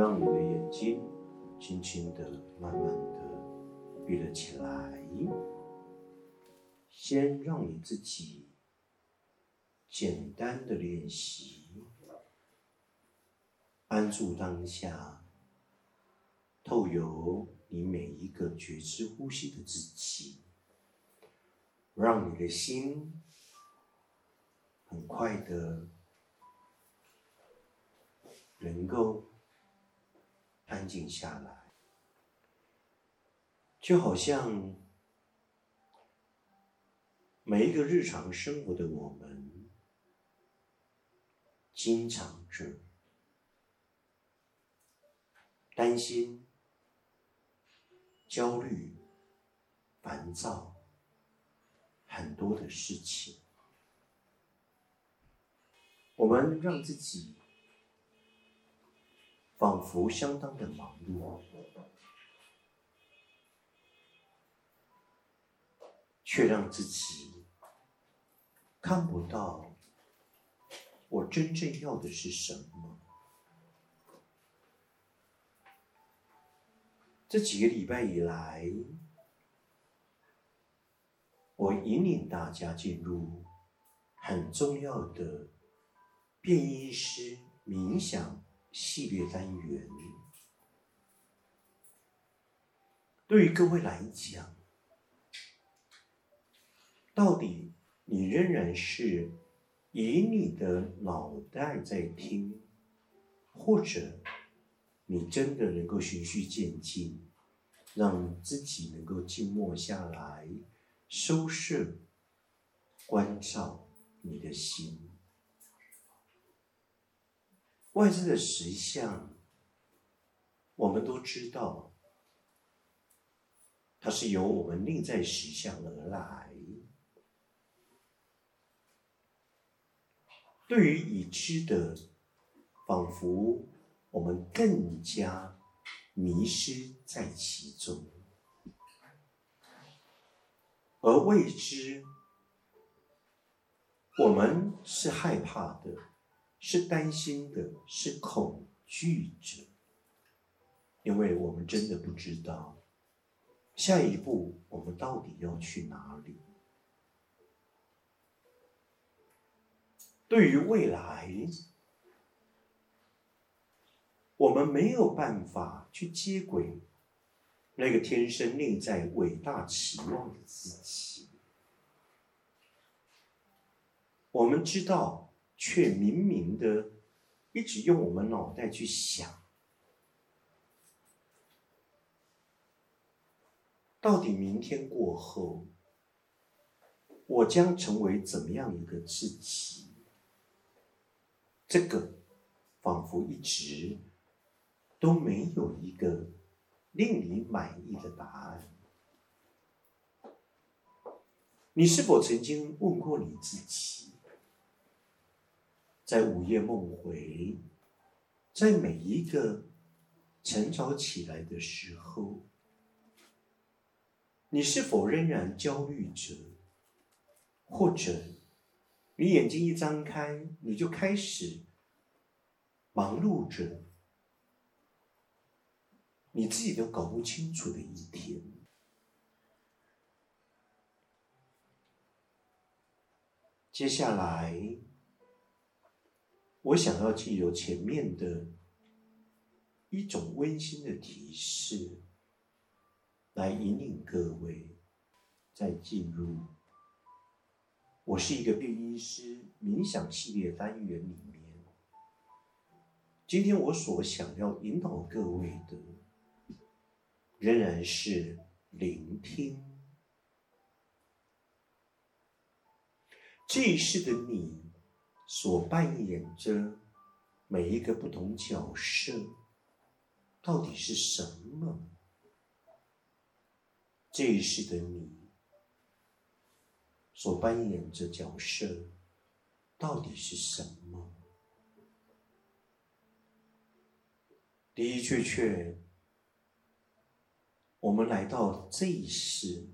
让你的眼睛轻轻的、慢慢的闭了起来。先让你自己简单的练习，安住当下，透由你每一个觉知呼吸的自己，让你的心很快的能够安静下来，就好像。每一个日常生活的我们，经常着担心、焦虑、烦躁，很多的事情，我们让自己仿佛相当的忙碌，却让自己。看不到我真正要的是什么。这几个礼拜以来，我引领大家进入很重要的变音师冥想系列单元。对于各位来讲，到底？你仍然是以你的脑袋在听，或者你真的能够循序渐进，让自己能够静默下来，收摄、关照你的心。外在的实相，我们都知道，它是由我们内在实相而来。对于已知的，仿佛我们更加迷失在其中；而未知，我们是害怕的，是担心的，是恐惧着，因为我们真的不知道下一步我们到底要去哪里。对于未来，我们没有办法去接轨那个天生内在伟大期望的自己。我们知道，却明明的一直用我们脑袋去想，到底明天过后，我将成为怎么样一个自己？这个仿佛一直都没有一个令你满意的答案。你是否曾经问过你自己，在午夜梦回，在每一个晨早起来的时候，你是否仍然焦虑着，或者？你眼睛一张开，你就开始忙碌着，你自己都搞不清楚的一天。接下来，我想要借由前面的一种温馨的提示，来引领各位再进入。我是一个变音师冥想系列单元里面，今天我所想要引导各位的，仍然是聆听。这一世的你所扮演着每一个不同角色，到底是什么？这一世的你。所扮演着角色到底是什么？的的确确，我们来到这一世，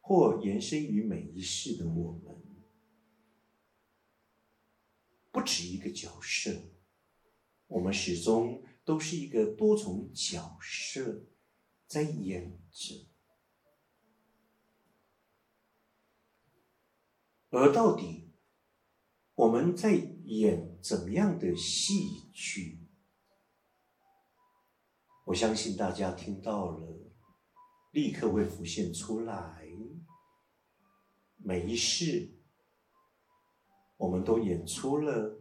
或延伸于每一世的我们，不止一个角色，我们始终都是一个多重角色在演着，而到底我们在演怎么样的戏剧？我相信大家听到了，立刻会浮现出来。每一世，我们都演出了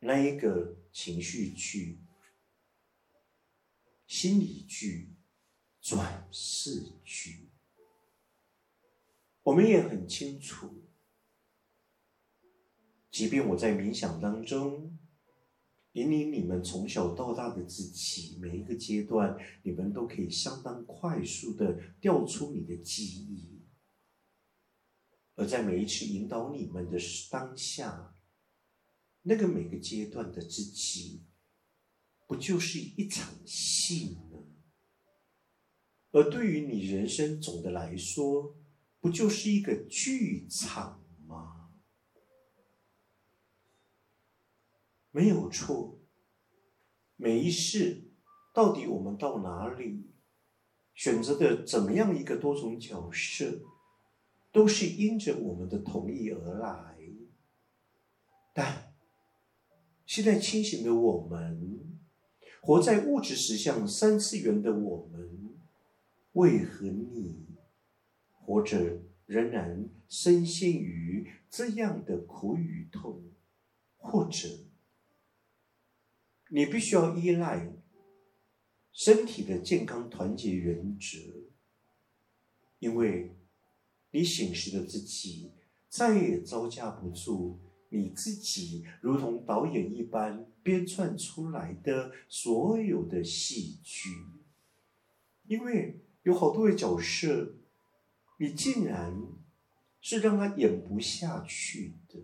那一个情绪剧、心理剧、转世剧。我们也很清楚，即便我在冥想当中。引领你们从小到大的自己，每一个阶段，你们都可以相当快速的调出你的记忆，而在每一次引导你们的当下，那个每个阶段的自己，不就是一场戏吗？而对于你人生总的来说，不就是一个剧场吗？没有错，每一世到底我们到哪里选择的怎么样一个多重角色，都是因着我们的同意而来。但现在清醒的我们，活在物质实相三次元的我们，为何你活着仍然深陷于这样的苦与痛，或者？你必须要依赖身体的健康团结原则，因为你醒时的自己再也招架不住你自己如同导演一般编撰出来的所有的戏剧，因为有好多的角色，你竟然是让他演不下去的。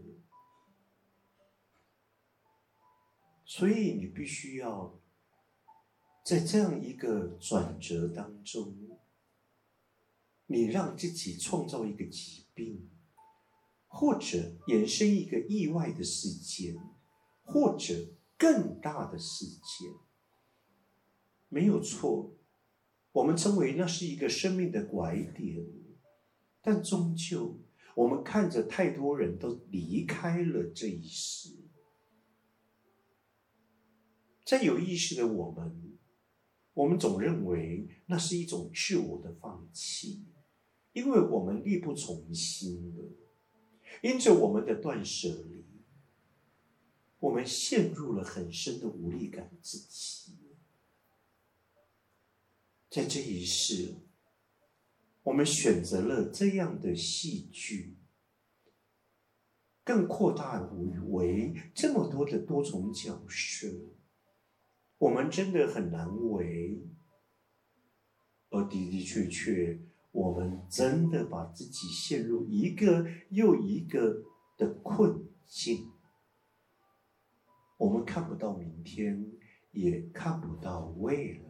所以你必须要在这样一个转折当中，你让自己创造一个疾病，或者衍生一个意外的事件，或者更大的事件，没有错。我们称为那是一个生命的拐点，但终究我们看着太多人都离开了这一世。在有意识的我们，我们总认为那是一种自我的放弃，因为我们力不从心了。因着我们的断舍离，我们陷入了很深的无力感之期。在这一世，我们选择了这样的戏剧，更扩大为这么多的多重角色。我们真的很难为，而的的确确，我们真的把自己陷入一个又一个的困境。我们看不到明天，也看不到未来。